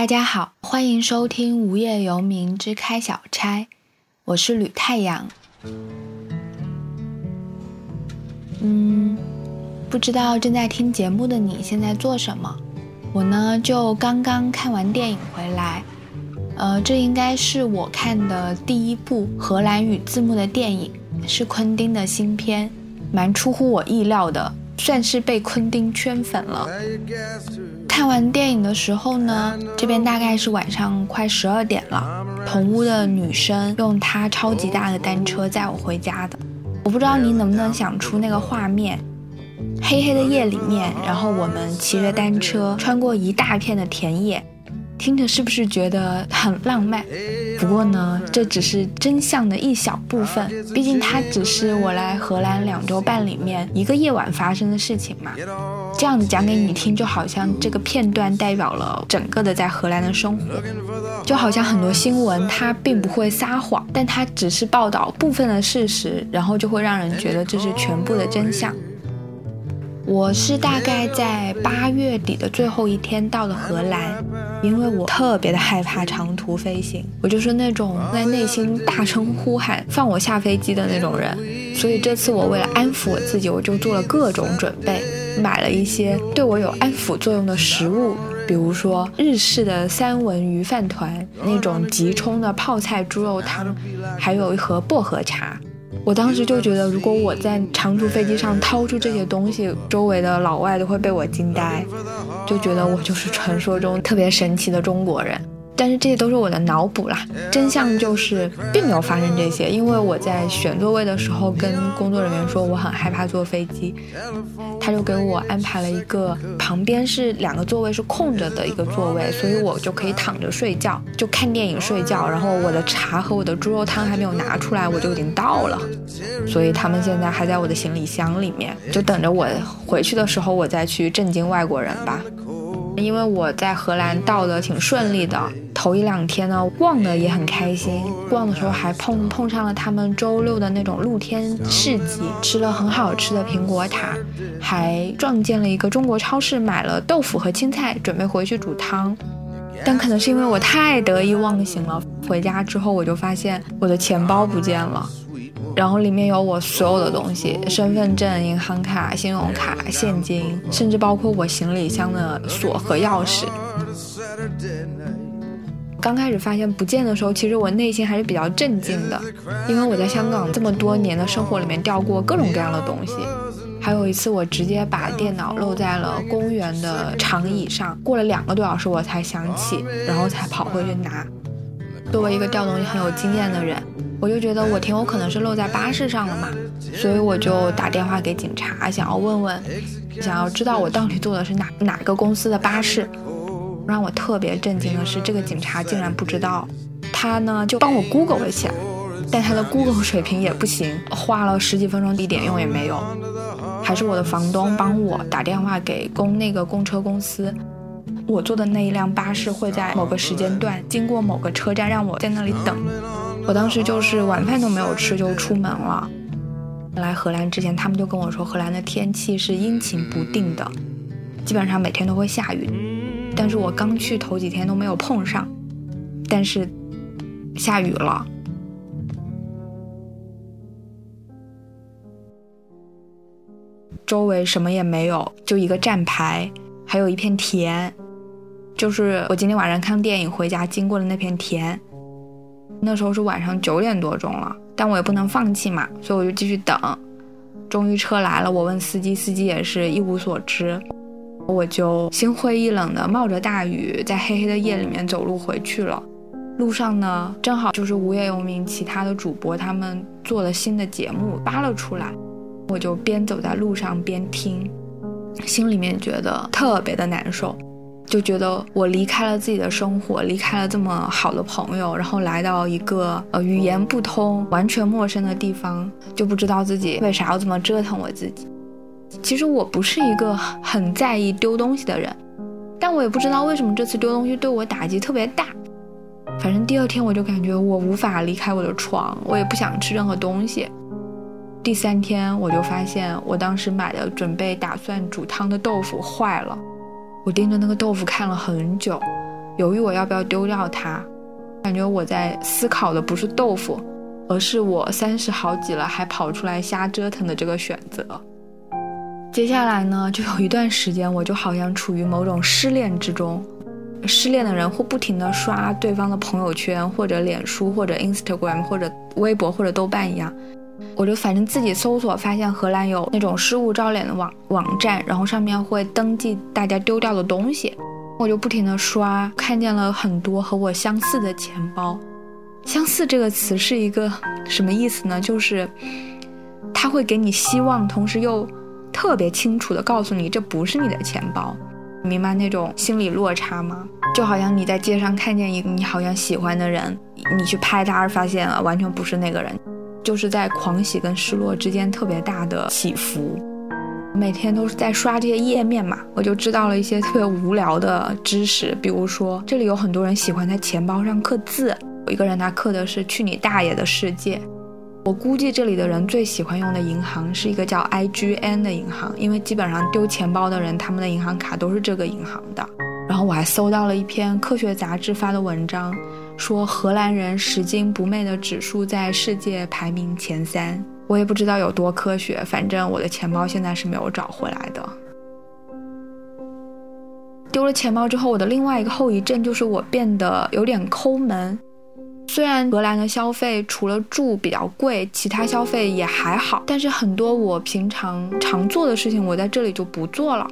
大家好，欢迎收听《无业游民之开小差》，我是吕太阳。嗯，不知道正在听节目的你现在做什么？我呢，就刚刚看完电影回来。呃，这应该是我看的第一部荷兰语字幕的电影，是昆汀的新片，蛮出乎我意料的，算是被昆汀圈粉了。看完电影的时候呢，这边大概是晚上快十二点了。同屋的女生用她超级大的单车载我回家的。我不知道你能不能想出那个画面：黑黑的夜里面，然后我们骑着单车穿过一大片的田野。听着是不是觉得很浪漫？不过呢，这只是真相的一小部分。毕竟它只是我来荷兰两周半里面一个夜晚发生的事情嘛。这样子讲给你听，就好像这个片段代表了整个的在荷兰的生活。就好像很多新闻它并不会撒谎，但它只是报道部分的事实，然后就会让人觉得这是全部的真相。我是大概在八月底的最后一天到的荷兰，因为我特别的害怕长途飞行，我就是那种在内心大声呼喊放我下飞机的那种人，所以这次我为了安抚我自己，我就做了各种准备，买了一些对我有安抚作用的食物，比如说日式的三文鱼饭团，那种即冲的泡菜猪肉汤，还有一盒薄荷茶。我当时就觉得，如果我在长途飞机上掏出这些东西，周围的老外都会被我惊呆，就觉得我就是传说中特别神奇的中国人。但是这些都是我的脑补啦，真相就是并没有发生这些。因为我在选座位的时候跟工作人员说我很害怕坐飞机，他就给我安排了一个旁边是两个座位是空着的一个座位，所以我就可以躺着睡觉，就看电影睡觉。然后我的茶和我的猪肉汤还没有拿出来，我就已经到了，所以他们现在还在我的行李箱里面，就等着我回去的时候我再去震惊外国人吧。因为我在荷兰到的挺顺利的，头一两天呢逛的也很开心，逛的时候还碰碰上了他们周六的那种露天市集，吃了很好吃的苹果塔，还撞见了一个中国超市，买了豆腐和青菜，准备回去煮汤。但可能是因为我太得意忘形了，回家之后我就发现我的钱包不见了。然后里面有我所有的东西，身份证、银行卡、信用卡、现金，甚至包括我行李箱的锁和钥匙。刚开始发现不见的时候，其实我内心还是比较震惊的，因为我在香港这么多年的生活里面掉过各种各样的东西。还有一次，我直接把电脑漏在了公园的长椅上，过了两个多小时我才想起，然后才跑回去拿。作为一个掉东西很有经验的人。我就觉得我挺有可能是漏在巴士上了嘛，所以我就打电话给警察，想要问问，想要知道我到底坐的是哪哪个公司的巴士。让我特别震惊的是，这个警察竟然不知道，他呢就帮我 Google 了起来，但他的 Google 水平也不行，花了十几分钟一点用也没有。还是我的房东帮我打电话给公那个公车公司，我坐的那一辆巴士会在某个时间段经过某个车站，让我在那里等。我当时就是晚饭都没有吃就出门了。来荷兰之前，他们就跟我说，荷兰的天气是阴晴不定的，基本上每天都会下雨。但是我刚去头几天都没有碰上，但是下雨了。周围什么也没有，就一个站牌，还有一片田，就是我今天晚上看电影回家经过的那片田。那时候是晚上九点多钟了，但我也不能放弃嘛，所以我就继续等。终于车来了，我问司机，司机也是一无所知。我就心灰意冷的冒着大雨，在黑黑的夜里面走路回去了。路上呢，正好就是无业游民其他的主播他们做了新的节目扒了出来，我就边走在路上边听，心里面觉得特别的难受。就觉得我离开了自己的生活，离开了这么好的朋友，然后来到一个呃语言不通、完全陌生的地方，就不知道自己为啥要这么折腾我自己。其实我不是一个很在意丢东西的人，但我也不知道为什么这次丢东西对我打击特别大。反正第二天我就感觉我无法离开我的床，我也不想吃任何东西。第三天我就发现我当时买的准备打算煮汤的豆腐坏了。我盯着那个豆腐看了很久，犹豫我要不要丢掉它。感觉我在思考的不是豆腐，而是我三十好几了还跑出来瞎折腾的这个选择。接下来呢，就有一段时间，我就好像处于某种失恋之中。失恋的人会不停的刷对方的朋友圈，或者脸书，或者 Instagram，或者微博，或者豆瓣一样。我就反正自己搜索，发现荷兰有那种失物招领的网网站，然后上面会登记大家丢掉的东西。我就不停地刷，看见了很多和我相似的钱包。相似这个词是一个什么意思呢？就是它会给你希望，同时又特别清楚地告诉你这不是你的钱包。明白那种心理落差吗？就好像你在街上看见一个你好像喜欢的人，你去拍他，而发现了完全不是那个人，就是在狂喜跟失落之间特别大的起伏。每天都是在刷这些页面嘛，我就知道了一些特别无聊的知识，比如说这里有很多人喜欢在钱包上刻字，有一个人他刻的是“去你大爷的世界”。我估计这里的人最喜欢用的银行是一个叫 IGN 的银行，因为基本上丢钱包的人，他们的银行卡都是这个银行的。然后我还搜到了一篇科学杂志发的文章，说荷兰人拾金不昧的指数在世界排名前三。我也不知道有多科学，反正我的钱包现在是没有找回来的。丢了钱包之后，我的另外一个后遗症就是我变得有点抠门。虽然荷兰的消费除了住比较贵，其他消费也还好，但是很多我平常常做的事情，我在这里就不做了。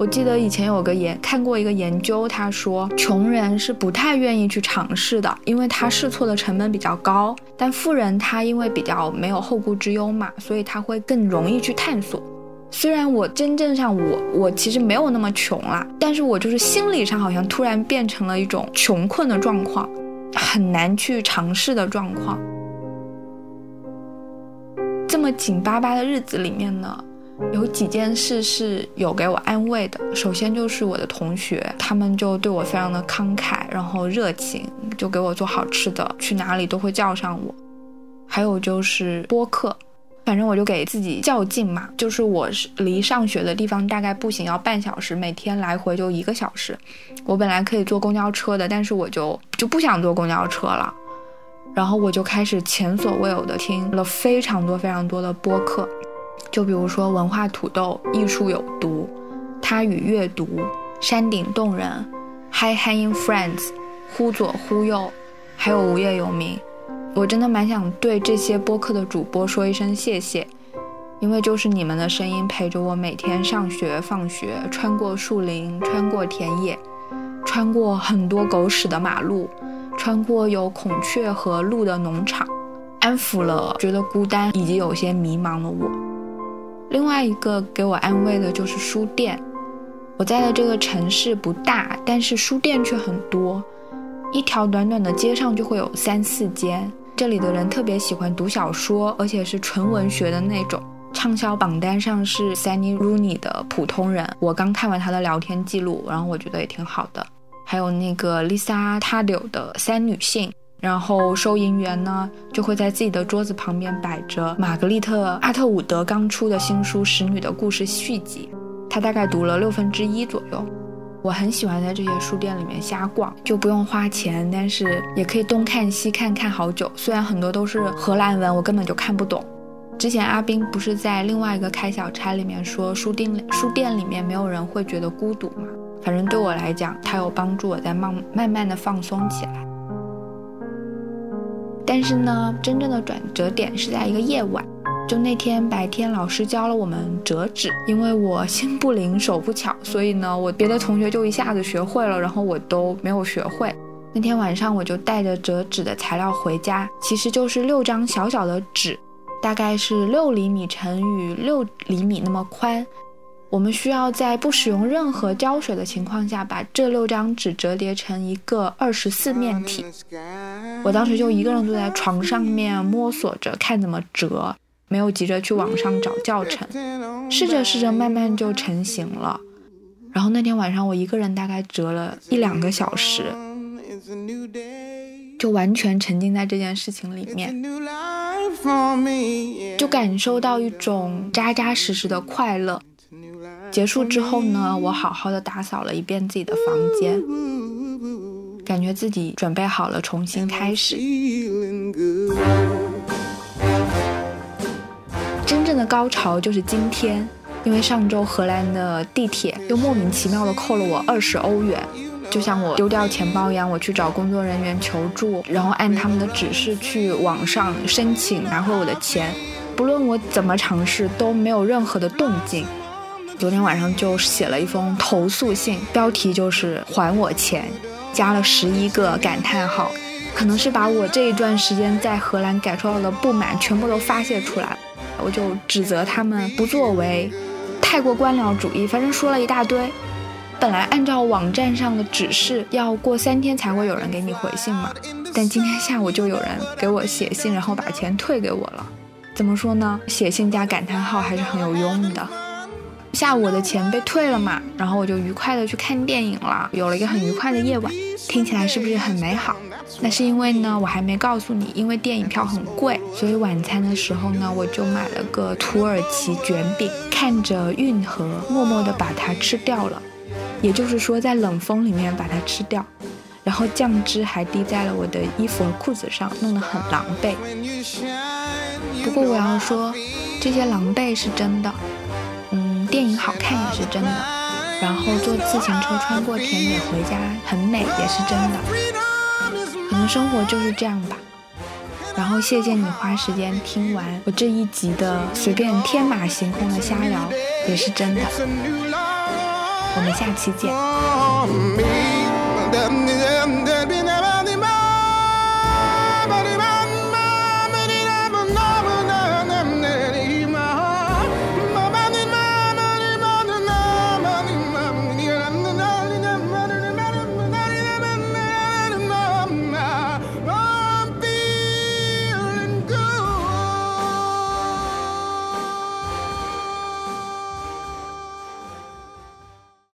我记得以前有个研看过一个研究，他说穷人是不太愿意去尝试的，因为他试错的成本比较高。但富人他因为比较没有后顾之忧嘛，所以他会更容易去探索。虽然我真正上我我其实没有那么穷啦，但是我就是心理上好像突然变成了一种穷困的状况。很难去尝试的状况。这么紧巴巴的日子里面呢，有几件事是有给我安慰的。首先就是我的同学，他们就对我非常的慷慨，然后热情，就给我做好吃的，去哪里都会叫上我。还有就是播客。反正我就给自己较劲嘛，就是我是离上学的地方大概步行要半小时，每天来回就一个小时。我本来可以坐公交车的，但是我就就不想坐公交车了。然后我就开始前所未有的听了非常多非常多的播客，就比如说文化土豆、艺术有毒、他与阅读、山顶洞人、Hi Hanging Friends、忽左忽右，还有无业游民。我真的蛮想对这些播客的主播说一声谢谢，因为就是你们的声音陪着我每天上学放学，穿过树林，穿过田野，穿过很多狗屎的马路，穿过有孔雀和鹿的农场，安抚了觉得孤单以及有些迷茫的我。另外一个给我安慰的就是书店，我在的这个城市不大，但是书店却很多，一条短短的街上就会有三四间。这里的人特别喜欢读小说，而且是纯文学的那种。畅销榜单上是 Sunny Rooney 的《普通人》，我刚看完他的聊天记录，然后我觉得也挺好的。还有那个 Lisa Taddeo 的《三女性》，然后收银员呢就会在自己的桌子旁边摆着玛格丽特·阿特伍德刚出的新书《使女的故事》续集，他大概读了六分之一左右。我很喜欢在这些书店里面瞎逛，就不用花钱，但是也可以东看西看看好久。虽然很多都是荷兰文，我根本就看不懂。之前阿斌不是在另外一个开小差里面说，书店书店里面没有人会觉得孤独吗？反正对我来讲，它有帮助我在慢慢慢的放松起来。但是呢，真正的转折点是在一个夜晚。就那天白天，老师教了我们折纸，因为我心不灵手不巧，所以呢，我别的同学就一下子学会了，然后我都没有学会。那天晚上，我就带着折纸的材料回家，其实就是六张小小的纸，大概是六厘米乘以六厘米那么宽。我们需要在不使用任何胶水的情况下，把这六张纸折叠成一个二十四面体。我当时就一个人坐在床上面摸索着看怎么折。没有急着去网上找教程，试着试着，慢慢就成型了。然后那天晚上，我一个人大概折了一两个小时，就完全沉浸在这件事情里面，就感受到一种扎扎实实的快乐。结束之后呢，我好好的打扫了一遍自己的房间。感觉自己准备好了重新开始。真正的高潮就是今天，因为上周荷兰的地铁又莫名其妙的扣了我二十欧元，就像我丢掉钱包一样，我去找工作人员求助，然后按他们的指示去网上申请拿回我的钱。不论我怎么尝试，都没有任何的动静。昨天晚上就写了一封投诉信，标题就是“还我钱”，加了十一个感叹号，可能是把我这一段时间在荷兰感受到的不满全部都发泄出来了。我就指责他们不作为，太过官僚主义，反正说了一大堆。本来按照网站上的指示，要过三天才会有人给你回信嘛，但今天下午就有人给我写信，然后把钱退给我了。怎么说呢？写信加感叹号还是很有用的。下午我的钱被退了嘛，然后我就愉快的去看电影了，有了一个很愉快的夜晚。听起来是不是很美好？那是因为呢，我还没告诉你，因为电影票很贵，所以晚餐的时候呢，我就买了个土耳其卷饼，看着运河，默默的把它吃掉了。也就是说，在冷风里面把它吃掉，然后酱汁还滴在了我的衣服和裤子上，弄得很狼狈。不过我要说，这些狼狈是真的，电影好看也是真的，然后坐自行车穿过田野回家很美也是真的，可能生活就是这样吧。然后谢谢你花时间听完我这一集的随便天马行空的瞎聊，也是真的。我们下期见。